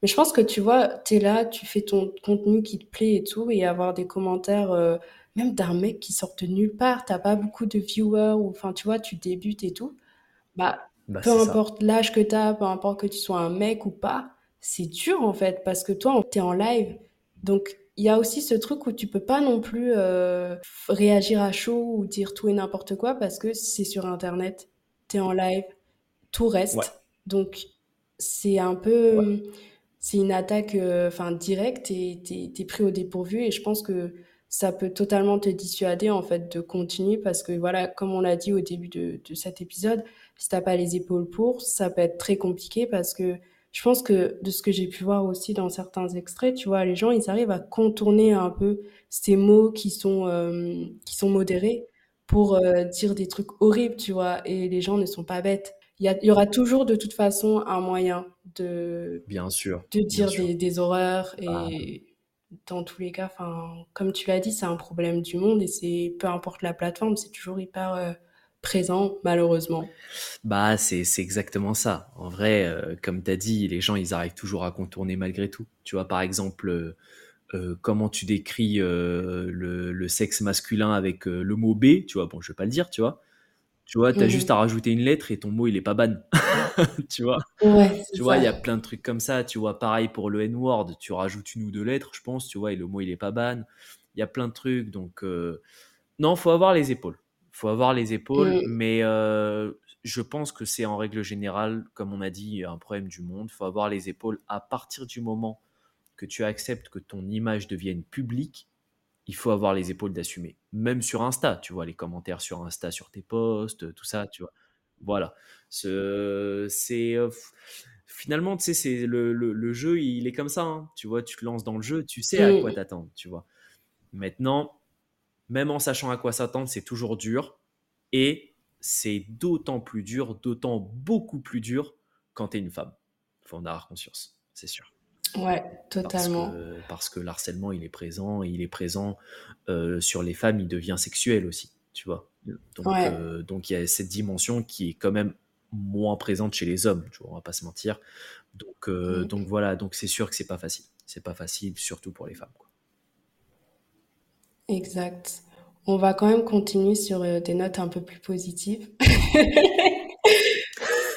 Mais je pense que tu vois, t'es là, tu fais ton contenu qui te plaît et tout, et avoir des commentaires, euh, même d'un mec qui sort de nulle part, t'as pas beaucoup de viewers, ou enfin tu vois, tu débutes et tout, bah Bah, peu importe l'âge que tu as, peu importe que tu sois un mec ou pas, c'est dur en fait parce que toi, tu es en live. Donc, il y a aussi ce truc où tu peux pas non plus euh, réagir à chaud ou dire tout et n'importe quoi parce que c'est sur Internet, tu es en live, tout Ouais, reste. Donc, c'est un ouais. peu, c'est une attaque euh, directe et t'es, t'es pris au dépourvu et je pense que ça peut totalement te dissuader en fait de continuer parce que voilà, comme on l'a dit au début de, de cet épisode, si t'as pas les épaules pour, ça peut être très compliqué parce que je pense que de ce que j'ai pu voir aussi dans certains extraits, tu vois, les gens ils arrivent à contourner un peu ces mots qui sont euh, qui sont modérés pour euh, dire des trucs horribles, tu vois, et les gens ne sont pas bêtes. Il y a, il y aura toujours de toute façon un moyen de Bien sûr, de dire sûr. des, des horreurs et dans tous les cas, enfin, comme tu l'as dit, c'est un problème du monde et c'est peu importe la plateforme, c'est toujours hyper euh, présent malheureusement. bah c'est c'est exactement ça. En vrai, euh, comme tu as dit, les gens, ils arrivent toujours à contourner malgré tout. Tu vois, par exemple, euh, euh, comment tu décris le, le sexe masculin avec le mot B, tu vois, bon, je vais pas le dire, tu vois. Tu vois, t'as juste Mhm. à rajouter une lettre et ton mot, il est pas ban. (laughs) tu vois. Ouais, Tu vois, il y a plein de trucs comme ça. Tu vois, pareil pour le N-word, tu rajoutes une ou deux lettres, je pense, tu vois, et le mot, il est pas ban. Il y a plein de trucs. Donc, non, faut avoir les épaules. Faut avoir les épaules, Mm. mais euh, je pense que c'est en règle générale, comme on a dit, un problème du monde. faut avoir les épaules à partir du moment que tu acceptes que ton image devienne publique. il faut avoir les épaules d'assumer. Même sur Insta, tu vois, les commentaires sur Insta, sur tes posts, tout ça, tu vois. Voilà. C'est. Euh, finalement, tu sais, c'est le, le, jeu, il est comme ça. Hein. Tu vois, tu te lances dans le jeu, tu sais à quoi mm. t'attendre, tu vois. Maintenant, même en sachant à quoi s'attendre, c'est toujours dur. Et c'est d'autant plus dur, d'autant beaucoup plus dur quand tu es une femme. Il faut en avoir conscience, c'est sûr. Ouais, totalement. Parce que, l'harcèlement, il est présent, il est présent euh, sur les femmes, il devient sexuel aussi, tu vois. Donc, euh, donc il y a cette dimension qui est quand même moins présente chez les hommes, tu vois, on va pas se mentir. Donc, euh, donc voilà, donc c'est sûr que c'est pas facile. C'est pas facile, surtout pour les femmes. Quoi. Exact. On va quand même continuer sur des notes un peu plus positives. (laughs)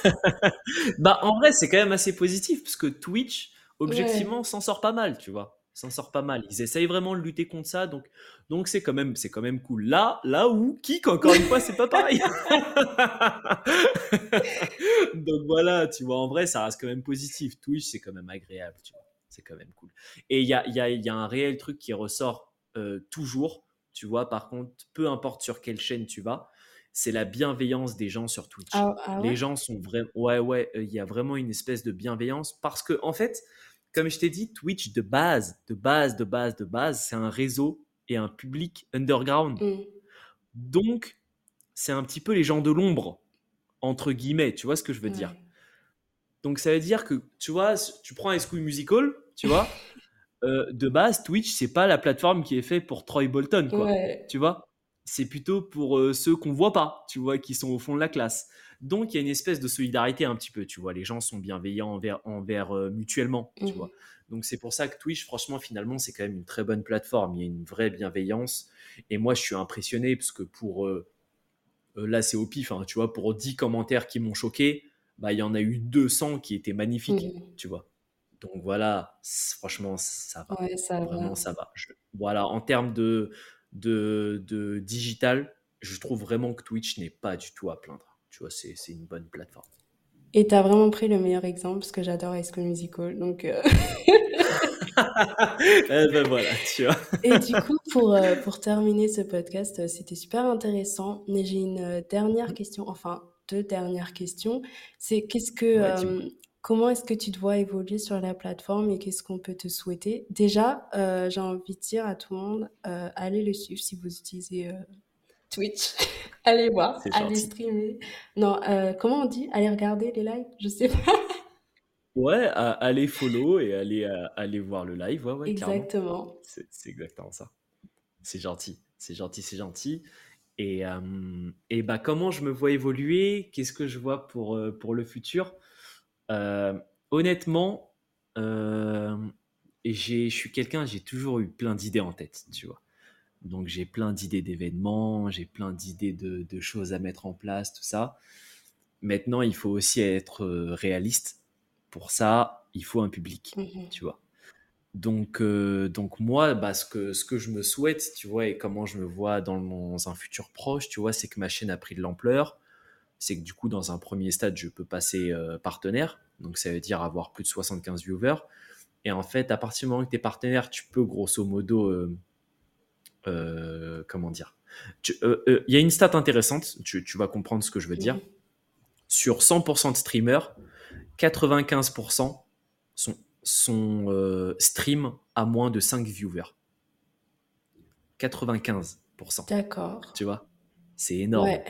(laughs) bah en vrai, c'est quand même assez positif parce que Twitch, objectivement, s'en sort pas mal, tu vois. S'en sort pas mal. Ils essayent vraiment de lutter contre ça, donc donc c'est quand même c'est quand même cool. Là, là où Kik encore une fois, c'est pas pareil. (laughs) donc voilà, tu vois, en vrai, ça reste quand même positif. Twitch, c'est quand même agréable, tu vois. C'est quand même cool. Et il y a, y, a, y a un réel truc qui ressort euh, toujours, tu vois. Par contre, peu importe sur quelle chaîne tu vas, c'est la bienveillance des gens sur Twitch. Ah, ah Les gens sont vraiment, ouais, ouais, euh, il y a vraiment une espèce de bienveillance parce que en fait, comme je t'ai dit, Twitch de base, de base, de base, de base, c'est un réseau et un public underground. Mm. Donc, c'est un petit peu les gens de l'ombre, entre guillemets, tu vois ce que je veux dire? Donc, ça veut dire que, tu vois, tu prends un School Musical, tu vois, (laughs) euh, de base, Twitch, c'est pas la plateforme qui est faite pour Troy Bolton, quoi. Tu vois? C'est plutôt pour euh, ceux qu'on voit pas, tu vois, qui sont au fond de la classe. Donc, il y a une espèce de solidarité un petit peu, tu vois. Les gens sont bienveillants envers, envers euh, mutuellement, tu mmh. vois. Donc, c'est pour ça que Twitch, franchement, finalement, c'est quand même une très bonne plateforme. Il y a une vraie bienveillance. Et moi, je suis impressionné parce que pour. Là, c'est au pif, hein, tu vois. Pour 10 commentaires qui m'ont choqué, bah, il y en a eu 200 qui étaient magnifiques, mmh. tu vois. Donc, voilà, franchement, ça va. ça Vraiment, ça va. voilà, en termes de, de, de digital, je trouve vraiment que Twitch n'est pas du tout à plaindre tu vois, c'est, une bonne plateforme. Et tu as vraiment pris le meilleur exemple parce que j'adore High School Musical. Donc, euh. (laughs) (laughs) eh ben voilà, tu vois. Et du coup, pour, euh, pour terminer ce podcast, euh, c'était super intéressant. Mais j'ai une dernière question, enfin deux dernières questions. C'est qu'est-ce que, comment est-ce que tu te vois évoluer sur la plateforme et qu'est-ce qu'on peut te souhaiter? Déjà, j'ai envie de dire à tout le monde, allez le suivre si vous utilisez Twitch. (laughs) allez voir, allez streamer. Non, euh, comment on dit? Allez regarder les lives? Je sais pas. (laughs) Ouais, allez follow et allez, euh, aller voir le live. Ouais, ouais, exactement. C'est exactement ça. C'est gentil. C'est gentil, c'est gentil. Et, euh, et bah, comment je me vois évoluer? Qu'est-ce que je vois pour, pour le futur? Honnêtement, je suis quelqu'un, j'ai toujours eu plein d'idées en tête, tu vois. Donc j'ai plein d'idées d'événements, j'ai plein d'idées de, choses à mettre en place, tout ça. Maintenant, il faut aussi être euh, réaliste. Pour ça, il faut un public, mmh tu vois. Donc, euh, donc moi, bah, ce, que, ce que je me souhaite, tu vois, et comment je me vois dans, un futur proche, tu vois, c'est que ma chaîne a pris de l'ampleur. C'est que du coup, dans un premier stade, je peux passer euh, partenaire. Donc, ça veut dire avoir plus de 75 viewers. Et en fait, à partir du moment que tu es partenaire, tu peux grosso modo euh, comment dire euh, euh, Il y a une stat intéressante, tu, vas comprendre ce que je veux dire. Sur 100% de streamers, 95% sont, sont stream à moins de 5 viewers. 95%. D'accord. Tu vois? C'est énorme. Donc,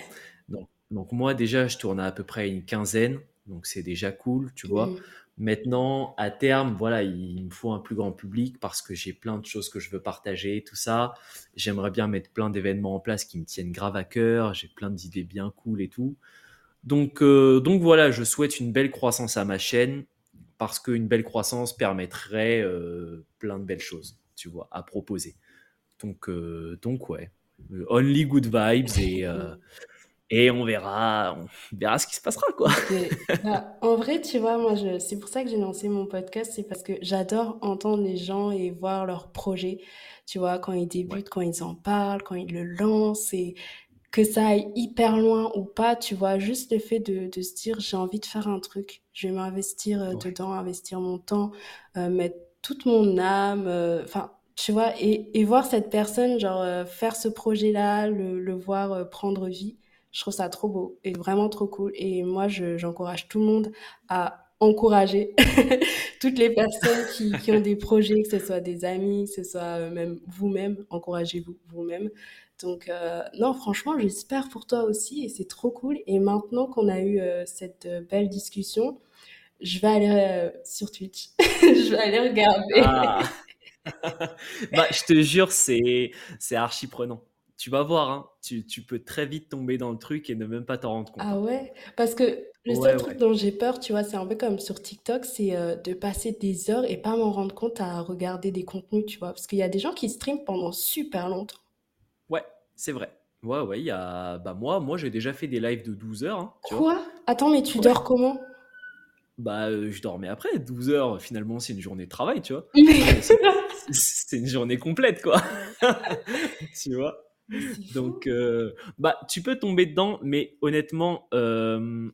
donc, moi, déjà, je tourne à à peu près une quinzaine. Donc, c'est déjà cool, tu vois. Maintenant, à terme, voilà, il me faut un plus grand public parce que j'ai plein de choses que je veux partager, tout ça. J'aimerais bien mettre plein d'événements en place qui me tiennent grave à cœur. J'ai plein d'idées bien cool et tout. Donc, euh, donc voilà, je souhaite une belle croissance à ma chaîne parce qu'une belle croissance permettrait euh, plein de belles choses, tu vois, à proposer. Donc, euh, donc ouais, only good vibes et (laughs) et on verra, on verra ce qui se passera, quoi. Bah, en vrai, tu vois, moi, c'est pour ça que j'ai lancé mon podcast, c'est parce que j'adore entendre les gens et voir leurs projets. Tu vois, quand ils débutent, quand ils en parlent, quand ils le lancent, et que ça aille hyper loin ou pas, tu vois, juste le fait de, de se dire, j'ai envie de faire un truc, je vais m'investir euh, dedans, investir mon temps, euh, mettre toute mon âme, euh, enfin, tu vois, et, et voir cette personne, genre, faire ce projet-là, le, le voir prendre vie, je trouve ça trop beau et vraiment trop cool. Et moi, je, j'encourage tout le monde à encourager (laughs) toutes les personnes qui, ont des projets, que ce soit des amis, que ce soit euh, même vous-même, encouragez-vous vous-même. Donc, euh, non, franchement, j'espère pour toi aussi et c'est trop cool. Et maintenant qu'on a eu euh, cette belle discussion, je vais aller sur Twitch. (laughs) je vais aller regarder. Ah, (laughs) bah, je te jure, c'est archi prenant. Tu vas voir, hein, tu, tu peux très vite tomber dans le truc et ne même pas t'en rendre compte. Ah hein. ouais? Parce que le Ouais, seul truc ouais. dont j'ai peur, tu vois, c'est un peu comme sur TikTok, c'est euh, de passer des heures et pas m'en rendre compte à regarder des contenus, tu vois. Parce qu'il y a des gens qui streament pendant super longtemps. Ouais, c'est vrai. Ouais, ouais, il y a... Bah moi, moi j'ai déjà fait des lives de 12 heures, hein, tu vois. Quoi? Attends, mais tu Ouais. dors comment? Bah, euh, je dormais après. 12 heures, finalement, c'est une journée de travail, tu vois. (laughs) C'est une journée complète, quoi. (laughs) Tu vois? (laughs) Donc, euh, bah, tu peux tomber dedans, mais honnêtement, euh,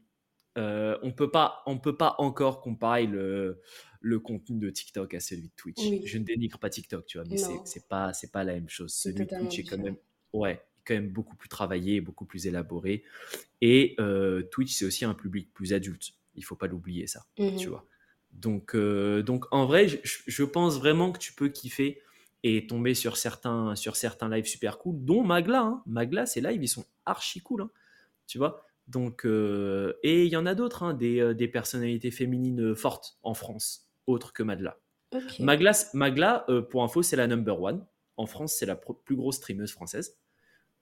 euh, on peut pas, on peut pas encore comparer le, le contenu de TikTok à celui de Twitch. Oui, Je ne dénigre pas TikTok, tu vois, mais c'est pas, c'est pas la même chose. c'est Celui de Twitch est quand même, ouais, quand même beaucoup plus travaillé, beaucoup plus élaboré. Et Twitch, c'est aussi un public plus adulte. Il faut pas l'oublier, ça, tu Mhm. vois. Donc, donc en vrai, je, je pense vraiment que tu peux kiffer et tomber sur certains, sur certains lives super cool, dont Magla. Hein. Magla, ces lives, ils sont archi cool, hein, tu vois? Donc, euh, et il y en a d'autres, hein, des, euh, des personnalités féminines fortes en France, autres que Magla. Magla, Magla euh, pour info, c'est la number one. En France, c'est la plus grosse streameuse française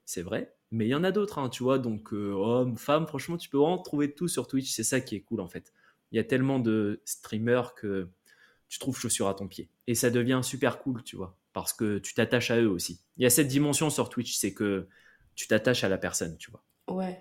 c'est vrai. Mais il y en a d'autres, tu vois? Donc, euh, hommes, femmes, franchement, tu peux vraiment trouver tout sur Twitch. C'est ça qui est cool, en fait. Il y a tellement de streamers que tu trouves chaussures à ton pied. Et ça devient super cool, tu vois. Parce que tu t'attaches à eux aussi. Il y a cette dimension sur Twitch, c'est que tu t'attaches à la personne, tu vois. Ouais.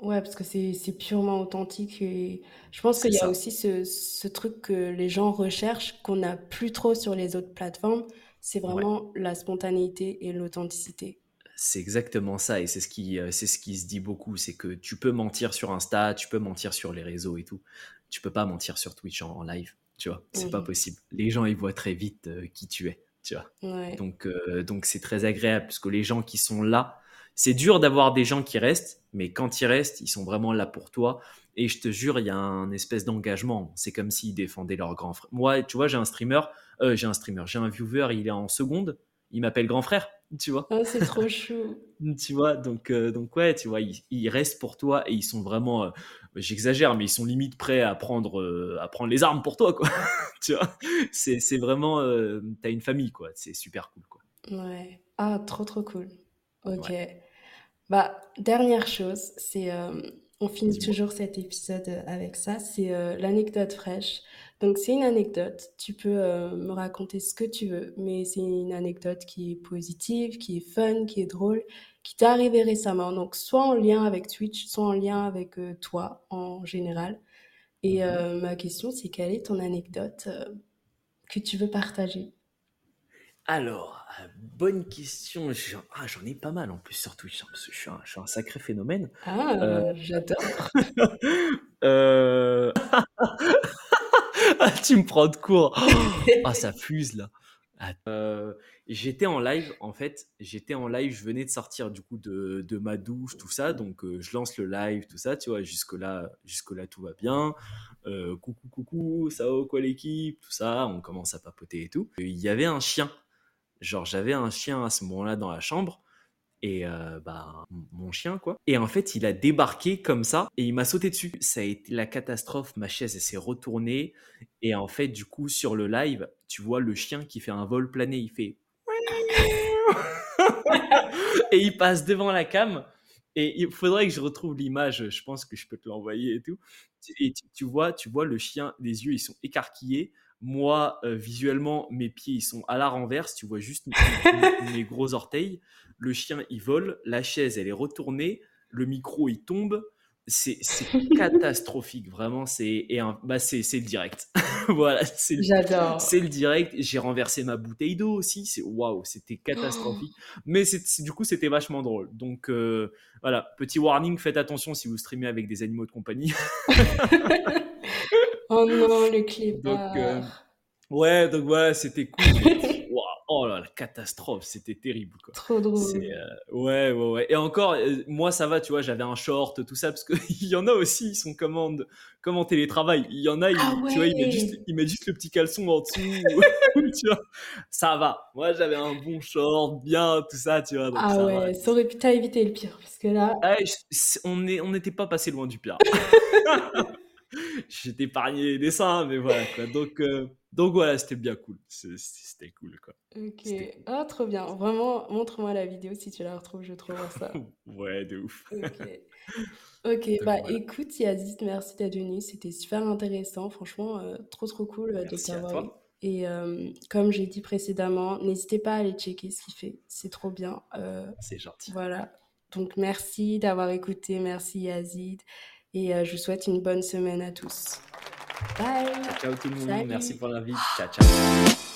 Ouais, parce que c'est purement authentique et je pense qu'il y a aussi ce, ce truc que les gens recherchent qu'on n'a plus trop sur les autres plateformes, c'est Ouais. vraiment la spontanéité et l'authenticité. C'est exactement ça. Et c'est ce qui, euh, c'est ce qui se dit beaucoup. C'est que tu peux mentir sur Insta, tu peux mentir sur les réseaux et tout. Tu peux pas mentir sur Twitch en, en live, tu vois. C'est pas Mhm. possible. Les gens, ils voient très vite euh, qui tu es, tu vois. Ouais. Donc, euh, donc c'est très agréable parce que les gens qui sont là, c'est dur d'avoir des gens qui restent, mais quand ils restent, ils sont vraiment là pour toi. Et je te jure, il y a un espèce d'engagement. C'est comme s'ils défendaient leur grand frère. Moi, tu vois, j'ai un streamer, euh, j'ai un streamer, j'ai un viewer, il est en seconde, il m'appelle grand frère, tu vois. Oh, c'est trop (laughs) chou. Tu vois, donc, euh, donc ouais, tu vois, ils, ils restent pour toi et ils sont vraiment, j'exagère, mais ils sont limite prêts à prendre, euh, à prendre les armes pour toi, quoi. (laughs) tu vois, c'est, vraiment, euh, t'as une famille, quoi. C'est super cool, quoi. Ouais. Ah, trop trop cool. Ok. Ouais, Bah, dernière chose, c'est euh, on finit toujours cet épisode euh, avec ça, c'est euh, l'anecdote fraîche. Donc c'est une anecdote, tu peux euh, me raconter ce que tu veux, mais c'est une anecdote qui est positive, qui est fun, qui est drôle, qui t'est arrivée récemment. Donc soit en lien avec Twitch, soit en lien avec euh, toi en général. Et Mhm. ma question, c'est quelle est ton anecdote que tu veux partager? Alors, euh, bonne question. J'en ah, j'en ai pas mal en plus sur Twitch, hein, parce que je suis un, je suis un sacré phénomène. Euh, Ah, j'adore. (laughs) euh, Ah, (laughs) tu me prends de court. Ah, ça fuse là. Ah, euh, j'étais en live, en fait, j'étais en live, je venais de sortir du coup de, de ma douche, tout ça, donc euh, je lance le live, tout ça, tu vois, jusque-là, jusque-là tout va bien. Euh, coucou, coucou, ça va quoi l'équipe, tout ça, on commence à papoter et tout. Et Il y avait un chien, genre j'avais un chien à ce moment-là dans la chambre, et euh, bah mon chien quoi. Et en fait, il a débarqué comme ça et il m'a sauté dessus. Ça a été la catastrophe. Ma chaise elle s'est retournée et en fait, du coup, sur le live, tu vois le chien qui fait un vol plané. Il fait (laughs) et il passe devant la cam. Et il faudrait que je retrouve l'image. Je pense que je peux te l'envoyer et tout. Et tu, tu vois, tu vois le chien, les yeux ils sont écarquillés. Moi, euh, visuellement, mes pieds ils sont à la renverse. Tu vois juste (laughs) mes, gros orteils. Le chien il vole. La chaise elle est retournée. Le micro il tombe. C'est (laughs) catastrophique, vraiment. C'est bah c'est c'est le direct. (laughs) voilà, c'est le J'adore. c'est le direct. J'ai renversé ma bouteille d'eau aussi. C'est waouh, c'était catastrophique. Mais du coup, c'était vachement drôle. Donc euh, voilà, petit warning, faites attention si vous streamez avec des animaux de compagnie. Oh non, le Donc euh, ouais, donc voilà, c'était cool. (laughs) waouh, Oh là, la catastrophe, c'était terrible. Quoi. Trop drôle. Euh, ouais, ouais, ouais. Et encore, euh, moi, ça va, tu vois, j'avais un short, tout ça, parce qu'il (laughs) y en a aussi, ils sont comme en, comme en télétravail. Il y en a, Ah tu vois, ils mettent, ouais. juste, ils mettent juste le petit caleçon en dessous. (laughs) tu vois, ça va. Moi, j'avais un bon short, bien, tout ça, tu vois, donc Ah ça va. ouais, ça aurait pu t'as évité le pire, parce que là, je- c'est- on est- on n'était pas passé loin du pire. (laughs) J'ai épargné les dessins, mais voilà, quoi. Donc, euh, donc voilà, c'était bien cool. C'était cool, quoi. ok. Cool. Ah, trop bien. Vraiment, montre-moi la vidéo si tu la retrouves, je trouve ça. (laughs) Ouais, de ouf. Ok. (laughs) Ok, Donc bah voilà. écoute Yazid, merci d'être venu, c'était super intéressant, franchement, euh, trop trop cool euh, de Merci à t'avoir eu. Et euh, comme j'ai dit précédemment, n'hésitez pas à aller checker ce qu'il fait, c'est trop bien. C'est gentil. voilà, donc merci d'avoir écouté, merci Yazid, et euh, je vous souhaite une bonne semaine à tous. Bye, Ciao tout le monde. Merci pour l'invite. Ciao, ciao.